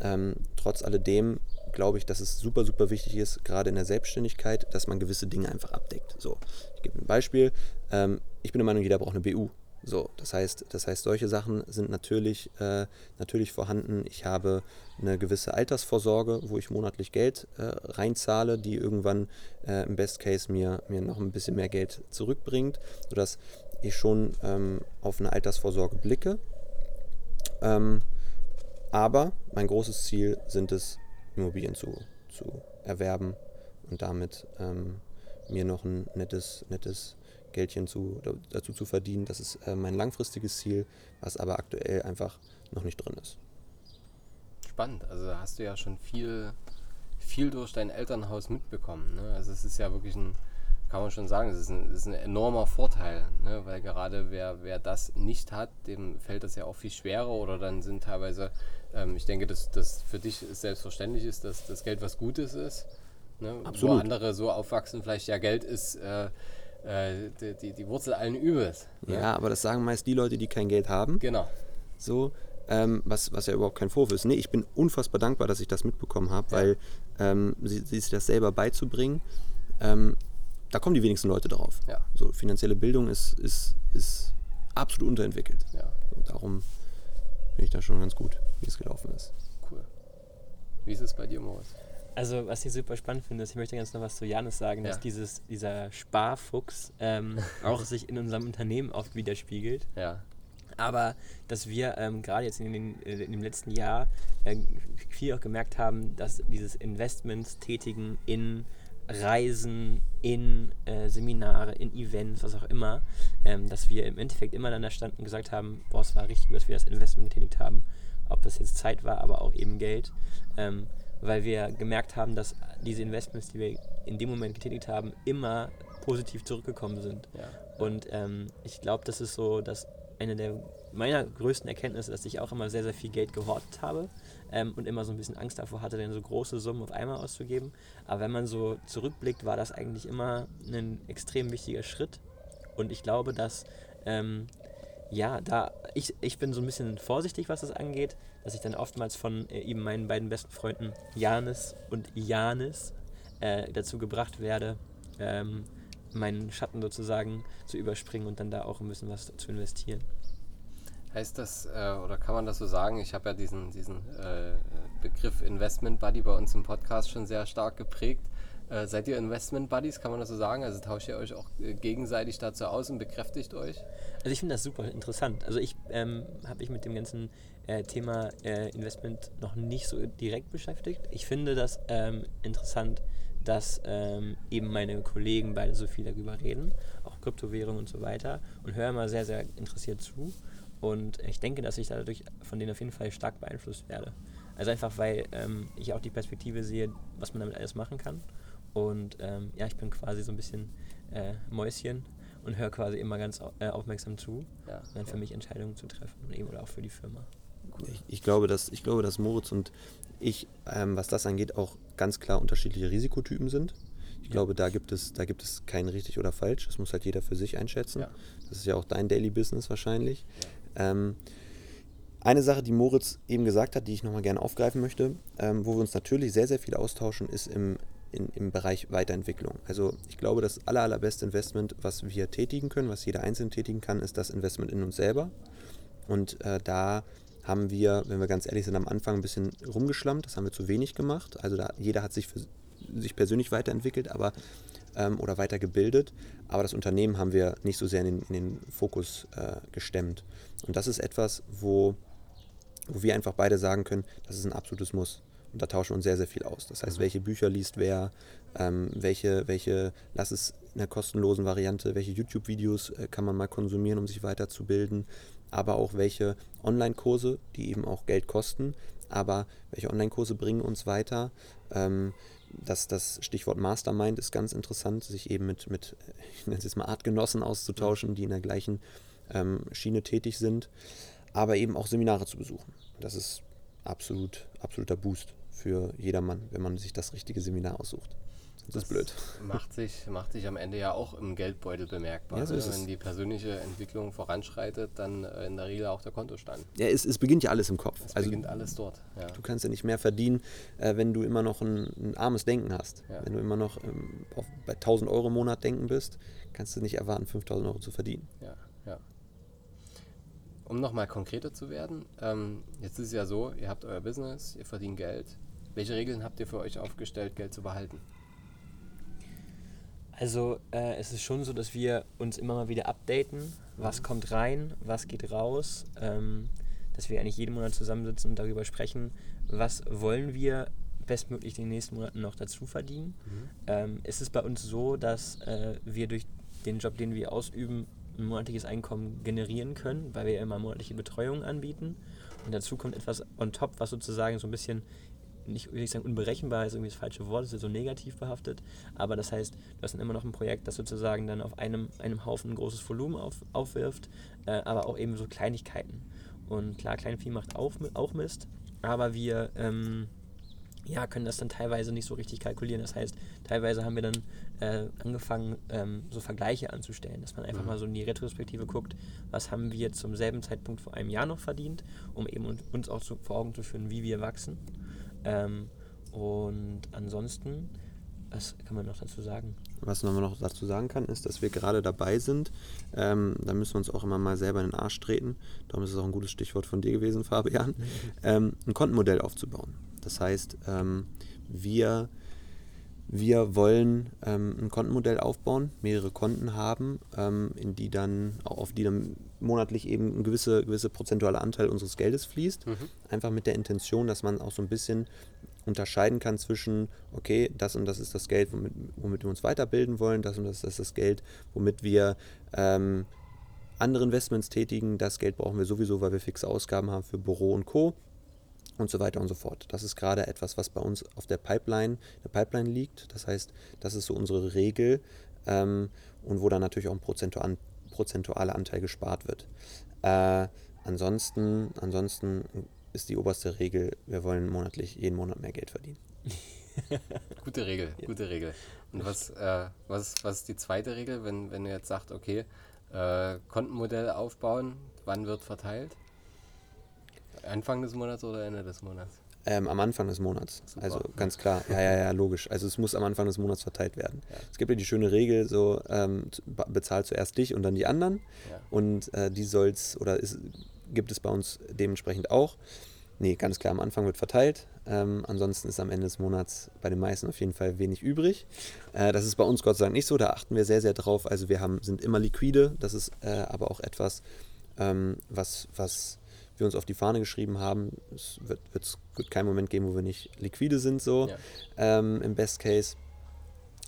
Ähm, trotz alledem glaube ich, dass es super, super wichtig ist, gerade in der Selbstständigkeit, dass man gewisse Dinge einfach abdeckt. So, ich gebe ein Beispiel. Ähm, ich bin der Meinung, jeder braucht eine BU. So, das heißt, das heißt, solche Sachen sind natürlich, äh, natürlich vorhanden. Ich habe eine gewisse Altersvorsorge, wo ich monatlich Geld äh, reinzahle, die irgendwann äh, im Best Case mir, mir noch ein bisschen mehr Geld zurückbringt, sodass ich schon ähm, auf eine Altersvorsorge blicke. Ähm, aber mein großes Ziel sind es, Immobilien zu, zu erwerben und damit ähm, mir noch ein nettes, nettes Geldchen zu, dazu zu verdienen. Das ist äh, mein langfristiges Ziel, was aber aktuell einfach noch nicht drin ist. Spannend. Also hast du ja schon viel, viel durch dein Elternhaus mitbekommen. Ne? Also es ist ja wirklich ein kann man schon sagen, es ist ein, ist ein enormer Vorteil, ne? weil gerade wer, wer das nicht hat, dem fällt das ja auch viel schwerer oder dann sind teilweise, ähm, ich denke, dass das für dich selbstverständlich ist, dass das Geld was Gutes ist. Ne? Absolut. Wo andere so aufwachsen, vielleicht ja Geld ist äh, äh, die, die, die, Wurzel allen Übels. Ne? Ja, aber das sagen meist die Leute, die kein Geld haben. Genau. So, ähm, was, was ja überhaupt kein Vorwurf ist. Nee, ich bin unfassbar dankbar, dass ich das mitbekommen habe, ja. weil ähm, sie, sie sich das selber beizubringen, ähm, da kommen die wenigsten Leute drauf. Ja. So finanzielle Bildung ist, ist, ist absolut unterentwickelt. Ja. Und darum bin ich da schon ganz gut, wie es gelaufen ist. Cool. Wie ist es bei dir, Moritz? Also, was ich super spannend finde, ist, ich möchte ganz noch was zu Janis sagen, Ja. dass dieses, dieser Sparfuchs ähm, auch sich in unserem Unternehmen oft widerspiegelt. Ja. Aber dass wir ähm, gerade jetzt in, den, äh, in dem letzten Jahr äh, viel auch gemerkt haben, dass dieses Investments tätigen in Reisen, in äh, Seminare, in Events, was auch immer, ähm, dass wir im Endeffekt immer dann da standen und gesagt haben, boah, es war richtig dass wir das Investment getätigt haben, ob das jetzt Zeit war, aber auch eben Geld, ähm, weil wir gemerkt haben, dass diese Investments, die wir in dem Moment getätigt haben, immer positiv zurückgekommen sind. Ja. Und ähm, ich glaube, das ist so, dass eine der meiner größten Erkenntnisse, dass ich auch immer sehr, sehr viel Geld gehortet habe ähm, und immer so ein bisschen Angst davor hatte, dann so große Summen auf einmal auszugeben. Aber wenn man so zurückblickt, war das eigentlich immer ein extrem wichtiger Schritt. Und ich glaube, dass ähm, ja, da ich, ich bin so ein bisschen vorsichtig, was das angeht, dass ich dann oftmals von äh, eben meinen beiden besten Freunden Janis und Janis äh, dazu gebracht werde, ähm, meinen Schatten sozusagen zu überspringen und dann da auch ein bisschen was zu investieren. Heißt das, äh, oder kann man das so sagen? Ich habe ja diesen, diesen äh, Begriff Investment Buddy bei uns im Podcast schon sehr stark geprägt. Äh, seid ihr Investment Buddies, kann man das so sagen? Also tauscht ihr euch auch äh, gegenseitig dazu aus und bekräftigt euch? Also ich finde das super interessant. Also ich ähm, habe mich mit dem ganzen äh, Thema äh, Investment noch nicht so direkt beschäftigt. Ich finde das ähm, interessant, dass ähm, eben meine Kollegen beide so viel darüber reden, auch Kryptowährung und so weiter, und höre mal sehr, sehr interessiert zu. Und ich denke, dass ich dadurch von denen auf jeden Fall stark beeinflusst werde. Also einfach, weil ähm, ich auch die Perspektive sehe, was man damit alles machen kann. Und ähm, ja, ich bin quasi so ein bisschen äh, Mäuschen und höre quasi immer ganz au äh, aufmerksam zu, Ja. um dann für mich Entscheidungen zu treffen und eben oder auch für die Firma. Ich, ich, glaube, dass, ich glaube, dass Moritz und ich, ähm, was das angeht, auch ganz klar unterschiedliche Risikotypen sind. Ich glaube, da gibt, es, da gibt es kein richtig oder falsch. Das muss halt jeder für sich einschätzen. Ja. Das ist ja auch dein Daily Business wahrscheinlich. Ähm, eine Sache, die Moritz eben gesagt hat, die ich nochmal gerne aufgreifen möchte, ähm, wo wir uns natürlich sehr, sehr viel austauschen, ist im, in, im Bereich Weiterentwicklung. Also ich glaube, das aller, allerbeste Investment, was wir tätigen können, was jeder Einzelne tätigen kann, ist das Investment in uns selber. Und äh, da haben wir, wenn wir ganz ehrlich sind, am Anfang ein bisschen rumgeschlammt. Das haben wir zu wenig gemacht. Also da, jeder hat sich für sich persönlich weiterentwickelt, aber ähm, oder weitergebildet. Aber das Unternehmen haben wir nicht so sehr in den, in den Fokus äh, gestemmt. Und das ist etwas, wo, wo wir einfach beide sagen können, das ist ein absolutes Muss. Und da tauschen wir uns sehr, sehr viel aus. Das heißt, welche Bücher liest wer, ähm, welche, welche, lass es in der kostenlosen Variante, welche YouTube-Videos äh, kann man mal konsumieren, um sich weiterzubilden, aber auch welche Online-Kurse, die eben auch Geld kosten, aber welche Online-Kurse bringen uns weiter. Ähm, das, das Stichwort Mastermind ist ganz interessant, sich eben mit, mit ich nenne es jetzt mal Artgenossen auszutauschen, die in der gleichen ähm, Schiene tätig sind, aber eben auch Seminare zu besuchen. Das ist absolut, absoluter Boost für jedermann, wenn man sich das richtige Seminar aussucht. Das ist blöd. Macht sich, macht sich am Ende ja auch im Geldbeutel bemerkbar. Ja, so ne? ist es. Wenn die persönliche Entwicklung voranschreitet, dann äh, in der Regel auch der Kontostand. Ja, es, es beginnt ja alles im Kopf. Es Also beginnt alles dort. Ja. du kannst ja nicht mehr verdienen, äh, wenn du immer noch ein, ein armes Denken hast. Ja. Wenn du immer noch ähm, auf, bei 1000 Euro im Monat denken bist, kannst du nicht erwarten, 5000 Euro zu verdienen. Ja, ja. Um nochmal konkreter zu werden, ähm, jetzt ist es ja so, ihr habt euer Business, ihr verdient Geld. Welche Regeln habt ihr für euch aufgestellt, Geld zu behalten? Also äh, es ist schon so, dass wir uns immer mal wieder updaten, was kommt rein, was geht raus, ähm, dass wir eigentlich jeden Monat zusammensitzen und darüber sprechen, was wollen wir bestmöglich in den nächsten Monaten noch dazu verdienen. Ähm, es ist bei uns so, dass äh, wir durch den Job, den wir ausüben, ein monatliches Einkommen generieren können, weil wir immer monatliche Betreuung anbieten. Und dazu kommt etwas on top, was sozusagen so ein bisschen nicht will ich sagen unberechenbar ist irgendwie das falsche Wort, ist so negativ behaftet, aber das heißt, du hast dann immer noch ein Projekt, das sozusagen dann auf einem, einem Haufen ein großes Volumen auf, aufwirft, äh, aber auch eben so Kleinigkeiten. Und klar, Kleinvieh macht auch, auch Mist, aber wir ähm, ja, können das dann teilweise nicht so richtig kalkulieren. Das heißt, teilweise haben wir dann äh, angefangen, ähm, so Vergleiche anzustellen, dass man einfach Mhm. mal so in die Retrospektive guckt, was haben wir zum selben Zeitpunkt vor einem Jahr noch verdient, um eben un- uns auch zu, vor Augen zu führen, wie wir wachsen. Ähm, und ansonsten, was kann man noch dazu sagen? was man noch dazu sagen kann, ist, dass wir gerade dabei sind, ähm, da müssen wir uns auch immer mal selber in den Arsch treten, darum ist es auch ein gutes Stichwort von dir gewesen, Fabian, ähm, ein Kontenmodell aufzubauen. Das heißt, ähm, wir, wir wollen ähm, ein Kontenmodell aufbauen, mehrere Konten haben, ähm, in die dann, auf die dann monatlich eben ein gewisser gewisse prozentualer Anteil unseres Geldes fließt. Mhm. Einfach mit der Intention, dass man auch so ein bisschen unterscheiden kann zwischen, okay, das und das ist das Geld, womit, womit wir uns weiterbilden wollen, das und das ist das Geld, womit wir ähm, andere Investments tätigen, das Geld brauchen wir sowieso, weil wir fixe Ausgaben haben für Büro und Co. und so weiter und so fort. Das ist gerade etwas, was bei uns auf der Pipeline, der Pipeline liegt. Das heißt, das ist so unsere Regel ähm, und wo dann natürlich auch ein prozentual, prozentualer Anteil gespart wird. Äh, ansonsten, ansonsten ist die oberste Regel, wir wollen monatlich jeden Monat mehr Geld verdienen. gute Regel, ja. gute Regel. Und was, äh, was, was ist die zweite Regel, wenn, wenn ihr jetzt sagt, okay, äh, Kontenmodell aufbauen, wann wird verteilt? Anfang des Monats oder Ende des Monats? Ähm, am Anfang des Monats. Super. Also ganz klar. Ja, ja, ja, logisch. Also es muss am Anfang des Monats verteilt werden. Ja. Es gibt ja die schöne Regel, so ähm, bezahlt zuerst dich und dann die anderen. Ja. Und äh, die soll's oder ist, gibt es bei uns dementsprechend auch. Nee, ganz klar, am Anfang wird verteilt. Ähm, ansonsten ist am Ende des Monats bei den meisten auf jeden Fall wenig übrig. Äh, das ist bei uns Gott sei Dank nicht so, da achten wir sehr, sehr drauf. Also wir haben, sind immer liquide, das ist äh, aber auch etwas, ähm, was, was wir uns auf die Fahne geschrieben haben. Es wird, wird keinen Moment geben, wo wir nicht liquide sind, so ja. ähm, im Best Case.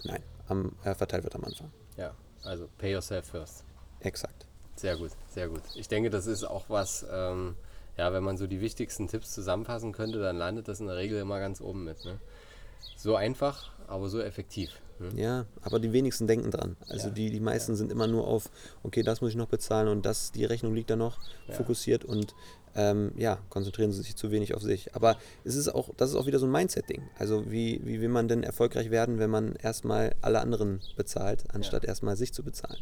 Nein, am, äh, verteilt wird am Anfang. Ja, also pay yourself first. Exakt. Sehr gut, sehr gut. Ich denke, das ist auch was, ähm, ja, wenn man so die wichtigsten Tipps zusammenfassen könnte, dann landet das in der Regel immer ganz oben mit. Ne? So einfach, aber so effektiv. Ne? Ja, aber die wenigsten denken dran. Also ja. die, die meisten ja. sind immer nur auf, okay, das muss ich noch bezahlen und das, die Rechnung liegt da noch, ja. fokussiert und ähm, ja, konzentrieren sie sich zu wenig auf sich. Aber es ist auch, das ist auch wieder so ein Mindset-Ding. Also wie, wie will man denn erfolgreich werden, wenn man erstmal alle anderen bezahlt, anstatt erstmal sich zu bezahlen?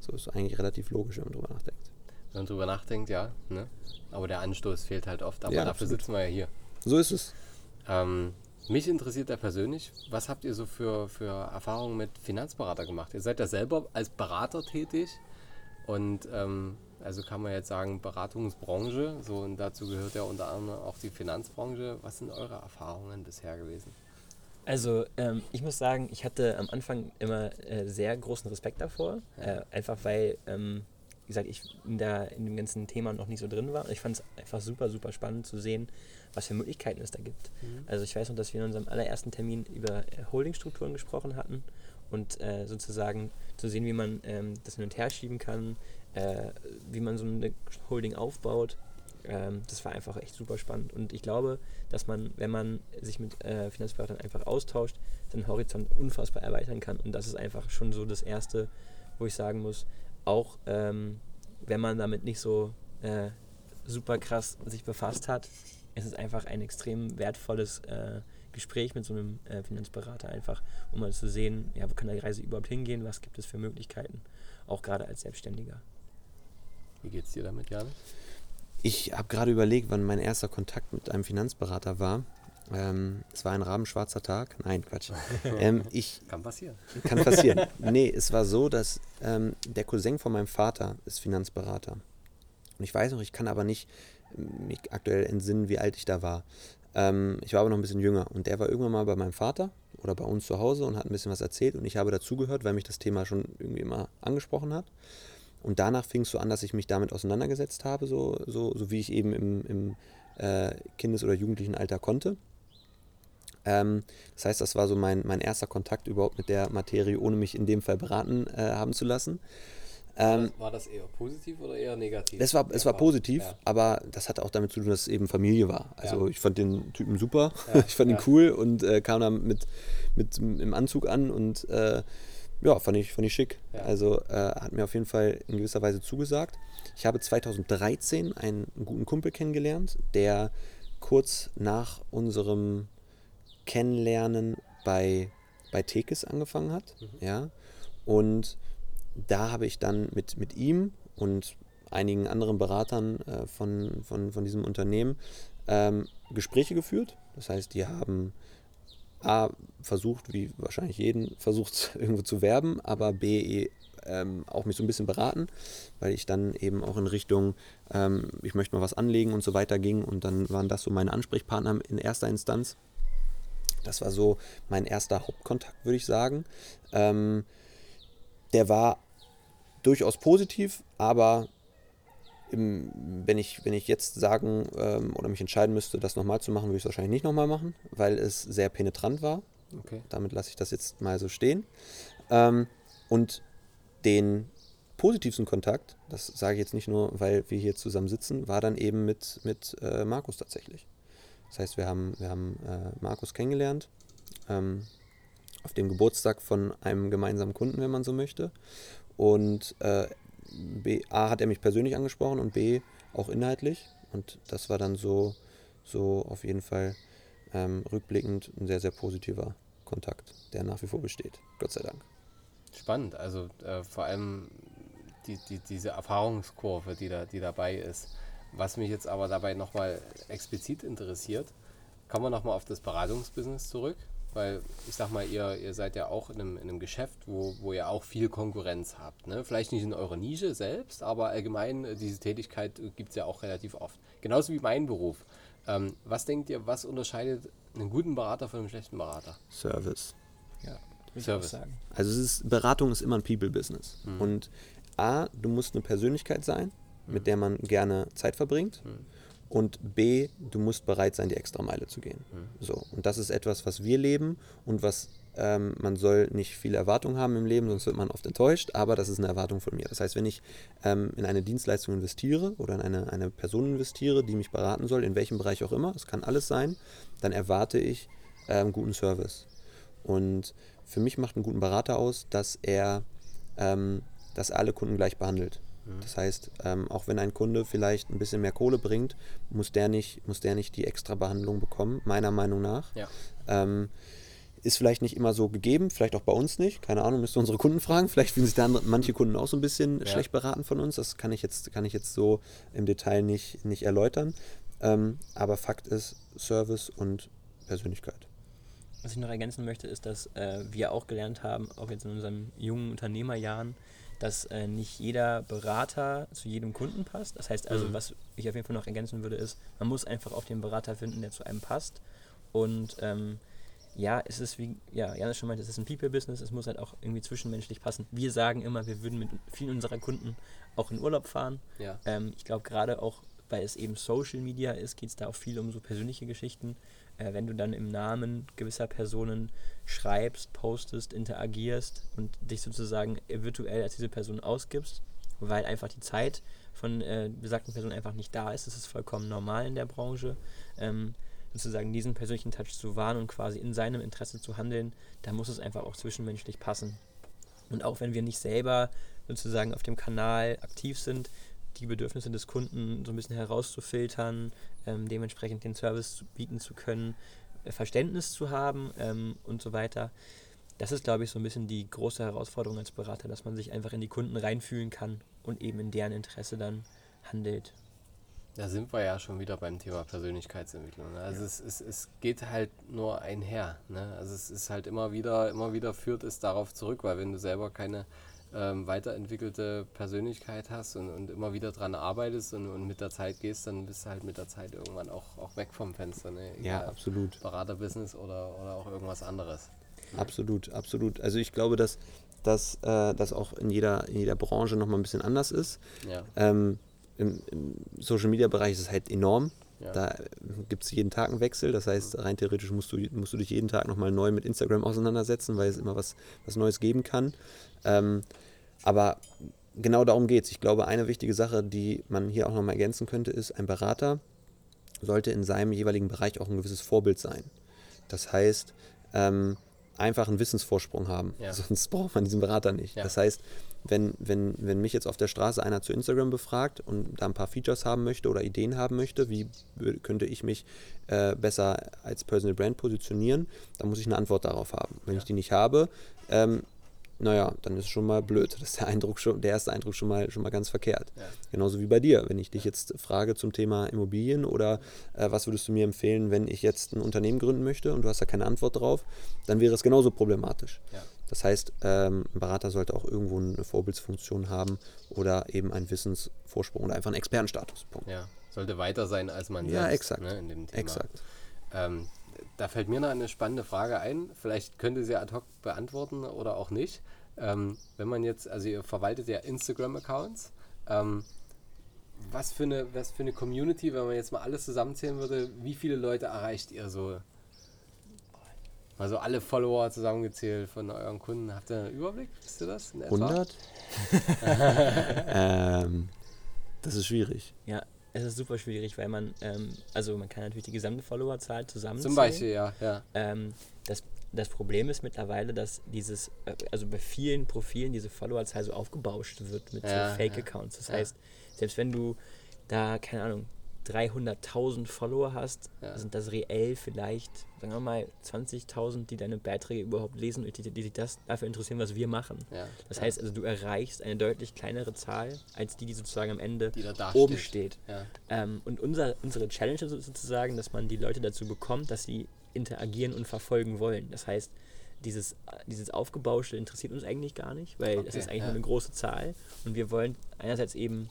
So ist eigentlich relativ logisch, wenn man drüber nachdenkt. Wenn man drüber nachdenkt, ja. Ne? Aber der Anstoß fehlt halt oft. Aber dafür absolut. sitzen wir ja hier. So ist es. Ähm, mich interessiert ja persönlich, was habt ihr so für, für Erfahrungen mit Finanzberater gemacht? Ihr seid ja selber als Berater tätig und ähm, also kann man jetzt sagen Beratungsbranche, so und dazu gehört ja unter anderem auch die Finanzbranche. Was sind eure Erfahrungen bisher gewesen? Also ähm, ich muss sagen, ich hatte am Anfang immer äh, sehr großen Respekt davor, äh, einfach weil, ähm, gesagt, ich in, der, in dem ganzen Thema noch nicht so drin war. Ich fand es einfach super, super spannend zu sehen, was für Möglichkeiten es da gibt. Mhm. Also ich weiß noch, dass wir in unserem allerersten Termin über äh, Holdingstrukturen gesprochen hatten und äh, sozusagen zu sehen, wie man ähm, das hin und her schieben kann, äh, wie man so eine Holding aufbaut ähm, das war einfach echt super spannend. Und ich glaube, dass man, wenn man sich mit äh, Finanzberatern einfach austauscht, seinen Horizont unfassbar erweitern kann. Und das ist einfach schon so das Erste, wo ich sagen muss, auch ähm, wenn man damit nicht so äh, super krass sich befasst hat, ist es einfach ein extrem wertvolles äh, Gespräch mit so einem äh, Finanzberater, einfach um mal zu sehen, ja, wo kann die Reise überhaupt hingehen, was gibt es für Möglichkeiten, auch gerade als Selbstständiger. Wie geht es dir damit, Jan? Ich habe gerade überlegt, wann mein erster Kontakt mit einem Finanzberater war. Ähm, es war ein rabenschwarzer Tag. Nein, Quatsch. Ähm, ich, kann passieren. Kann passieren. nee, es war so, dass ähm, der Cousin von meinem Vater ist Finanzberater. Und ich weiß noch, ich kann aber nicht mich aktuell entsinnen, wie alt ich da war. Ähm, ich war aber noch ein bisschen jünger. Und der war irgendwann mal bei meinem Vater oder bei uns zu Hause und hat ein bisschen was erzählt. Und ich habe dazugehört, weil mich das Thema schon irgendwie immer angesprochen hat. Und danach fing es so an, dass ich mich damit auseinandergesetzt habe, so, so, so wie ich eben im, im äh, Kindes- oder Jugendlichen Alter konnte. Ähm, das heißt, das war so mein, mein erster Kontakt überhaupt mit der Materie, ohne mich in dem Fall beraten äh, haben zu lassen. Ähm, war das eher positiv oder eher negativ? Es war, es war positiv, ja. aber das hatte auch damit zu tun, dass es eben Familie war. Also ja. ich fand den Typen super, ja. ich fand ihn cool und äh, kam dann mit, mit im Anzug an und äh, ja, fand ich, fand ich schick. Also äh, hat mir auf jeden Fall in gewisser Weise zugesagt. Ich habe 2013 einen guten Kumpel kennengelernt, der kurz nach unserem Kennenlernen bei, bei Tekes angefangen hat. Mhm. Ja. Und da habe ich dann mit, mit ihm und einigen anderen Beratern äh, von, von, von diesem Unternehmen ähm, Gespräche geführt. Das heißt, die haben A, versucht, wie wahrscheinlich jeden, versucht irgendwo zu werben, aber B, ähm, auch mich so ein bisschen beraten, weil ich dann eben auch in Richtung, ähm, ich möchte mal was anlegen und so weiter ging und dann waren das so meine Ansprechpartner in erster Instanz. Das war so mein erster Hauptkontakt, würde ich sagen. Ähm, der war durchaus positiv, aber im, wenn, ich, wenn ich jetzt sagen ähm, oder mich entscheiden müsste, das nochmal zu machen, würde ich es wahrscheinlich nicht nochmal machen, weil es sehr penetrant war. Okay. Damit lasse ich das jetzt mal so stehen. Ähm, und den positivsten Kontakt, das sage ich jetzt nicht nur, weil wir hier zusammen sitzen, war dann eben mit, mit äh, Markus tatsächlich. Das heißt, wir haben, wir haben äh, Markus kennengelernt ähm, auf dem Geburtstag von einem gemeinsamen Kunden, wenn man so möchte. Und äh, B, A hat er mich persönlich angesprochen und B auch inhaltlich. Und das war dann so, so auf jeden Fall ähm, rückblickend ein sehr, sehr positiver Kontakt, der nach wie vor besteht. Gott sei Dank. Spannend, also äh, vor allem die, die, diese Erfahrungskurve, die, da, die dabei ist. Was mich jetzt aber dabei nochmal explizit interessiert, kommen wir nochmal auf das Beratungsbusiness zurück, weil ich sag mal, ihr, ihr seid ja auch in einem, in einem Geschäft, wo, wo ihr auch viel Konkurrenz habt. Ne? Vielleicht nicht in eurer Nische selbst, aber allgemein äh, diese Tätigkeit gibt es ja auch relativ oft. Genauso wie mein Beruf. Ähm, was denkt ihr, was unterscheidet einen guten Berater von einem schlechten Berater? Service. Ja, Service. sagen. Also es ist, Beratung ist immer ein People-Business. Mhm. Und A, du musst eine Persönlichkeit sein, mit der man gerne Zeit verbringt. Mhm. Und B, du musst bereit sein, die extra Meile zu gehen. Mhm. So. Und das ist etwas, was wir leben und was ähm, man soll nicht viele Erwartungen haben im Leben, sonst wird man oft enttäuscht, aber das ist eine Erwartung von mir. Das heißt, wenn ich ähm, in eine Dienstleistung investiere oder in eine, eine Person investiere, die mich beraten soll, in welchem Bereich auch immer, das kann alles sein, dann erwarte ich ähm, guten Service. Und für mich macht einen guten Berater aus, dass er ähm, dass alle Kunden gleich behandelt. Mhm. Das heißt, ähm, auch wenn ein Kunde vielleicht ein bisschen mehr Kohle bringt, muss der nicht, muss der nicht die extra Behandlung bekommen, meiner Meinung nach. Ja. Ähm, ist vielleicht nicht immer so gegeben, vielleicht auch bei uns nicht. Keine Ahnung, müsst ihr unsere Kunden fragen. Vielleicht fühlen sich da manche Kunden auch so ein bisschen ja. schlecht beraten von uns. Das kann ich jetzt, kann ich jetzt so im Detail nicht, nicht erläutern. Ähm, aber Fakt ist Service und Persönlichkeit. Was ich noch ergänzen möchte, ist, dass äh, wir auch gelernt haben, auch jetzt in unseren jungen Unternehmerjahren, dass äh, nicht jeder Berater zu jedem Kunden passt. Das heißt also, mhm. was ich auf jeden Fall noch ergänzen würde, ist, man muss einfach auch den Berater finden, der zu einem passt. Und ähm, ja, es ist wie, ja, Janis schon meinte, es ist ein People-Business, es muss halt auch irgendwie zwischenmenschlich passen. Wir sagen immer, wir würden mit vielen unserer Kunden auch in Urlaub fahren. Ja. Ähm, ich glaube, gerade auch, weil es eben Social Media ist, geht es da auch viel um so persönliche Geschichten äh, wenn du dann im Namen gewisser Personen schreibst, postest, interagierst und dich sozusagen virtuell als diese Person ausgibst, weil einfach die Zeit von äh, besagten Personen einfach nicht da ist. Das ist vollkommen normal in der Branche. Ähm, sozusagen diesen persönlichen Touch zu wahren und quasi in seinem Interesse zu handeln, da muss es einfach auch zwischenmenschlich passen. Und auch wenn wir nicht selber sozusagen auf dem Kanal aktiv sind, die Bedürfnisse des Kunden so ein bisschen herauszufiltern, ähm, dementsprechend den Service bieten zu können, äh, Verständnis zu haben ähm, und so weiter. Das ist, glaube ich, so ein bisschen die große Herausforderung als Berater, dass man sich einfach in die Kunden reinfühlen kann und eben in deren Interesse dann handelt. Da sind wir ja schon wieder beim Thema Persönlichkeitsentwicklung. Ne? Also ja. es, es, es geht halt nur einher. Ne? Also es ist halt immer wieder, immer wieder führt es darauf zurück, weil wenn du selber keine ähm, weiterentwickelte Persönlichkeit hast und, und immer wieder dran arbeitest und, und mit der Zeit gehst, dann bist du halt mit der Zeit irgendwann auch, auch weg vom Fenster. Ne? ja, absolut. Beraterbusiness oder, oder auch irgendwas anderes. Absolut, absolut. Also ich glaube, dass, dass äh, das auch in jeder, in jeder Branche nochmal ein bisschen anders ist. Ja. Ähm, Im, im Social-Media-Bereich ist es halt enorm. Ja. Da gibt es jeden Tag einen Wechsel. Das heißt, rein theoretisch musst du, musst du dich jeden Tag nochmal neu mit Instagram auseinandersetzen, weil es immer was, was Neues geben kann. Ähm, aber genau darum geht es. Ich glaube, eine wichtige Sache, die man hier auch nochmal ergänzen könnte, ist, ein Berater sollte in seinem jeweiligen Bereich auch ein gewisses Vorbild sein. Das heißt, ähm, einfach einen Wissensvorsprung haben. Ja. Sonst braucht man diesen Berater nicht. Ja. Das heißt, wenn, wenn, wenn mich jetzt auf der Straße einer zu Instagram befragt und da ein paar Features haben möchte oder Ideen haben möchte, wie könnte ich mich äh, besser als Personal Brand positionieren, dann muss ich eine Antwort darauf haben. Wenn ja. ich die nicht habe, ähm, naja, dann ist schon mal blöd. Das ist der Eindruck schon, der erste Eindruck schon mal, schon mal ganz verkehrt. Ja. Genauso wie bei dir. Wenn ich dich jetzt frage zum Thema Immobilien oder äh, was würdest du mir empfehlen, wenn ich jetzt ein Unternehmen gründen möchte und du hast da keine Antwort drauf, dann wäre es genauso problematisch. Ja. Das heißt, ähm, ein Berater sollte auch irgendwo eine Vorbildsfunktion haben oder eben einen Wissensvorsprung oder einfach einen Expertenstatus. Ja, sollte weiter sein als man ja, selbst exakt. Ne, in dem Thema. Exakt. Ähm, da fällt mir noch eine spannende Frage ein. Vielleicht könnt ihr sie ad hoc beantworten oder auch nicht. Ähm, wenn man jetzt, also ihr verwaltet ja Instagram-Accounts, ähm, was, für eine, was für eine Community, wenn man jetzt mal alles zusammenzählen würde, wie viele Leute erreicht ihr so? Also alle Follower zusammengezählt von euren Kunden. Habt ihr einen Überblick? Wisst ihr das? 100? ähm, das ist schwierig. Ja, es ist super schwierig, weil man, ähm, also man kann natürlich die gesamte Followerzahl zusammenzählen. Zum Beispiel, ja. ja. Ähm, das, das Problem ist mittlerweile, dass dieses, äh, also bei vielen Profilen diese Followerzahl so aufgebauscht wird mit ja, so Fake-Accounts. Das ja. heißt, selbst wenn du da, keine Ahnung, 300.000 Follower hast, ja. sind das reell vielleicht, sagen wir mal, 20.000, die deine Beiträge überhaupt lesen und die, die, sich das dafür interessieren, was wir machen. Ja. Das ja. heißt also, du erreichst eine deutlich kleinere Zahl, als die, die sozusagen am Ende oben steht. Ähm, und unser, unsere Challenge ist sozusagen, dass man die Leute dazu bekommt, dass sie interagieren und verfolgen wollen. Das heißt, dieses, dieses Aufgebauschte interessiert uns eigentlich gar nicht, weil okay, es ist eigentlich nur eine große Zahl und wir wollen einerseits eben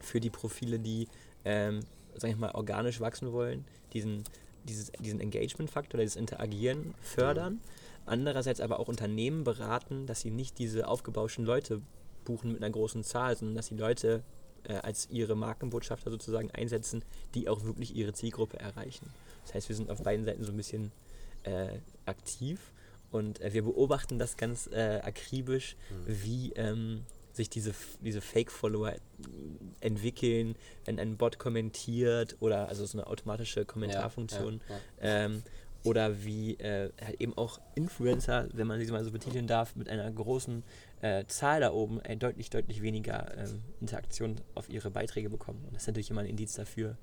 für die Profile, die ähm, sag ich mal, organisch wachsen wollen, diesen, dieses, diesen Engagement-Faktor, dieses Interagieren fördern. Andererseits aber auch Unternehmen beraten, dass sie nicht diese aufgebauschten Leute buchen mit einer großen Zahl, sondern dass die Leute äh, als ihre Markenbotschafter sozusagen einsetzen, die auch wirklich ihre Zielgruppe erreichen. Das heißt, wir sind auf beiden Seiten so ein bisschen äh, aktiv und äh, wir beobachten das ganz äh, akribisch, mhm. wie ähm, sich diese, diese Fake-Follower entwickeln, wenn ein Bot kommentiert oder also so eine automatische Kommentarfunktion. Ja, ja, ja. Ähm, oder wie äh, halt eben auch Influencer, wenn man sie mal so betiteln darf, mit einer großen äh, Zahl da oben äh, deutlich, deutlich weniger ähm, Interaktion auf ihre Beiträge bekommen. Und das ist natürlich immer ein Indiz dafür,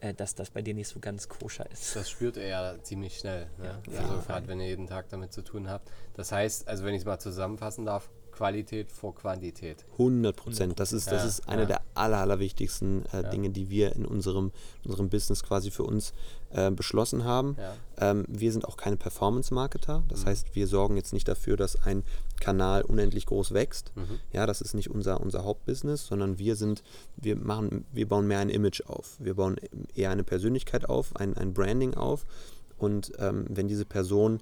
äh, dass das bei dir nicht so ganz koscher ist. Das spürt er ja ziemlich schnell. Ne? Also gerade wenn ihr jeden Tag damit zu tun habt. Das heißt, also wenn ich es mal zusammenfassen darf, Qualität vor Quantität. 100 Prozent. Das ist, das ja, ist eine ja. der aller, allerwichtigsten äh, ja. Dinge, die wir in unserem, unserem Business quasi für uns äh, beschlossen haben. Ähm, wir sind auch keine Performance-Marketer. Das mhm. heißt, wir sorgen jetzt nicht dafür, dass ein Kanal unendlich groß wächst. Mhm. Ja, das ist nicht unser, unser Hauptbusiness, sondern wir sind, wir machen, wir bauen mehr ein Image auf. Wir bauen eher eine Persönlichkeit auf, ein, ein Branding auf. Und ähm, wenn diese Person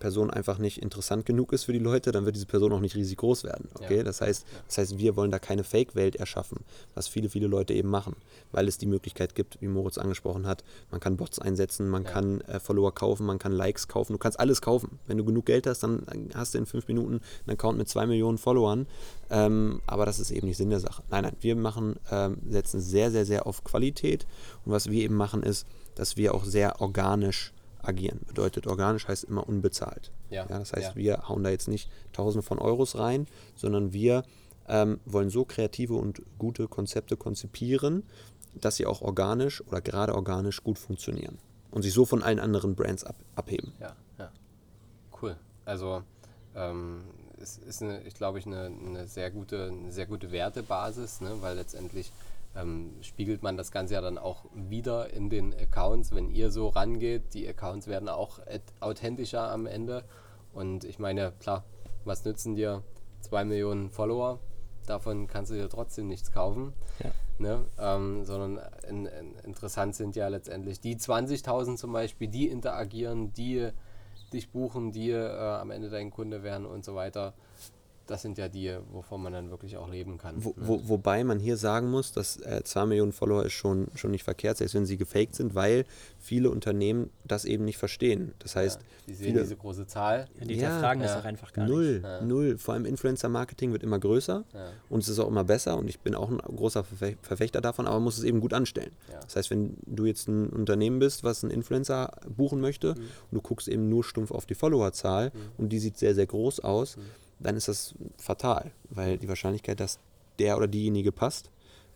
Person einfach nicht interessant genug ist für die Leute, dann wird diese Person auch nicht riesig groß werden. Okay? Ja. Das, heißt, das heißt, wir wollen da keine Fake-Welt erschaffen, was viele, viele Leute eben machen, weil es die Möglichkeit gibt, wie Moritz angesprochen hat, man kann Bots einsetzen, man ja. kann äh, Follower kaufen, man kann Likes kaufen, du kannst alles kaufen. Wenn du genug Geld hast, dann hast du in fünf Minuten einen Account mit zwei Millionen Followern, ähm, aber das ist eben nicht Sinn der Sache. Nein, nein, wir machen, ähm, setzen sehr, sehr, sehr auf Qualität und was wir eben machen ist, dass wir auch sehr organisch agieren. Bedeutet, organisch heißt immer unbezahlt. Ja. ja das heißt, ja. wir hauen da jetzt nicht Tausende von Euros rein, sondern wir ähm, wollen so kreative und gute Konzepte konzipieren, dass sie auch organisch oder gerade organisch gut funktionieren und sich so von allen anderen Brands ab, abheben. Ja, ja. Cool. Also ähm, es ist, eine, ich glaube, ich eine, eine, sehr gute, eine sehr gute Wertebasis, ne? weil letztendlich ähm, spiegelt man das Ganze ja dann auch wieder in den Accounts, wenn ihr so rangeht. Die Accounts werden auch authentischer am Ende. Und ich meine, klar, was nützen dir zwei Millionen Follower? Davon kannst du dir trotzdem nichts kaufen. Ja. Ne? Ähm, sondern in, in, interessant sind ja letztendlich die 20.000 zum Beispiel, die interagieren, die dich buchen, die äh, am Ende dein Kunde werden und so weiter das sind ja die, wovon man dann wirklich auch leben kann. Wo, wo, wobei man hier sagen muss, dass äh, 2 Millionen Follower ist schon, schon nicht verkehrt, selbst wenn sie gefaked sind, weil viele Unternehmen das eben nicht verstehen. Das heißt, ja, die sehen viele, diese große Zahl. Ja, die ja, fragen das auch einfach gar null, nicht. Null, null. Vor allem Influencer-Marketing wird immer größer und es ist auch immer besser und ich bin auch ein großer Verfechter davon, aber man muss es eben gut anstellen. Das heißt, wenn du jetzt ein Unternehmen bist, was einen Influencer buchen möchte mhm. und du guckst eben nur stumpf auf die Followerzahl mhm. und die sieht sehr, sehr groß aus, mhm dann ist das fatal, weil die Wahrscheinlichkeit, dass der oder diejenige passt,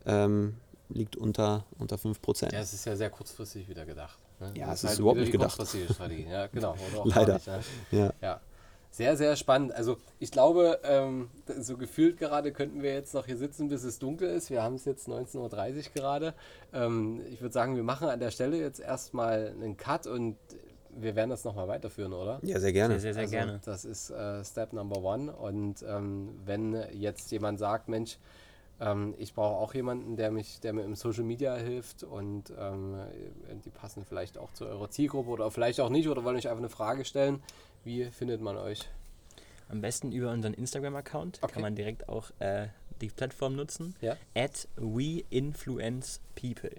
ähm, liegt unter, unter 5%. Ja, es ist ja sehr kurzfristig wieder gedacht. Ne? Ja, es ist, ist halt überhaupt nicht gedacht. Strategie. Ja, genau. Leider. Nicht, ne? ja. ja. Sehr, sehr spannend. Also ich glaube, ähm, so gefühlt gerade könnten wir jetzt noch hier sitzen, bis es dunkel ist. Wir haben es jetzt 19.30 Uhr gerade. Ähm, ich würde sagen, wir machen an der Stelle jetzt erstmal einen Cut und wir werden das nochmal weiterführen, oder? Ja, sehr gerne. Sehr, sehr, sehr Also, gerne. Das ist äh, Step Number One. Und ähm, wenn jetzt jemand sagt, Mensch, ähm, ich brauche auch jemanden, der mich, der mir im Social Media hilft und ähm, die passen vielleicht auch zu eurer Zielgruppe oder vielleicht auch nicht oder wollen euch einfach eine Frage stellen. Wie findet man euch? Am besten über unseren Instagram-Account Okay. kann man direkt auch äh, die Plattform nutzen. Ja. At WeInfluencePeople.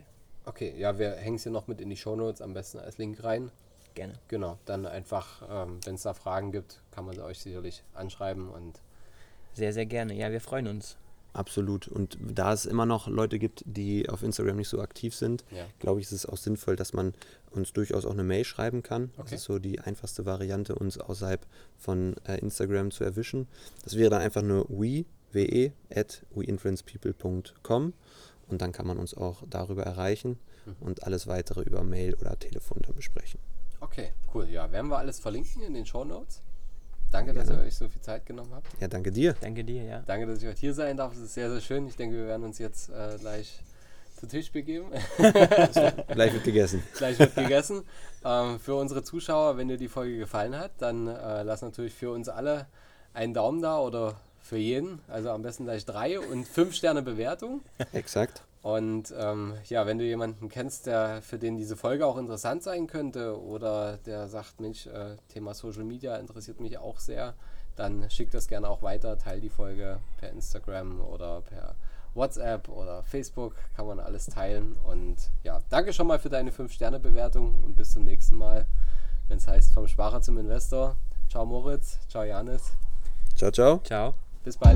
Okay, ja, wir hängen es hier noch mit in die Shownotes, am besten als Link rein. Gerne. Genau, dann einfach, ähm, wenn es da Fragen gibt, kann man sie euch sicherlich anschreiben und Sehr, sehr gerne. Ja, wir freuen uns. Absolut. Und da es immer noch Leute gibt, die auf Instagram nicht so aktiv sind, ja. glaube ich, ist es auch sinnvoll, dass man uns durchaus auch eine Mail schreiben kann. Das Okay. ist so die einfachste Variante, uns außerhalb von äh, Instagram zu erwischen. Das wäre dann einfach nur we, we, at weinfluencepeople.com und dann kann man uns auch darüber erreichen Mhm. und alles weitere über Mail oder Telefon dann besprechen. Okay, cool. Ja, werden wir alles verlinken in den Shownotes. Danke, dass ihr euch so viel Zeit genommen habt. Ja, danke dir. Danke dir, ja. Danke, dass ich heute hier sein darf. Es ist sehr, sehr schön. Ich denke, wir werden uns jetzt äh, gleich zu Tisch begeben. Gleich wird gegessen. gleich wird gegessen. Ähm, für unsere Zuschauer, wenn dir die Folge gefallen hat, dann äh, lass natürlich für uns alle einen Daumen da oder für jeden. Also am besten gleich drei und fünf Sterne Bewertung. Exakt. Und ähm, ja, wenn du jemanden kennst, der für den diese Folge auch interessant sein könnte oder der sagt, Mensch, äh, Thema Social Media interessiert mich auch sehr, dann schick das gerne auch weiter, teil die Folge per Instagram oder per WhatsApp oder Facebook, kann man alles teilen. Und ja, danke schon mal für deine 5-Sterne-Bewertung und bis zum nächsten Mal, wenn es heißt vom Sparer zum Investor. Ciao Moritz, ciao Janis, Ciao, ciao. Ciao. bis bald.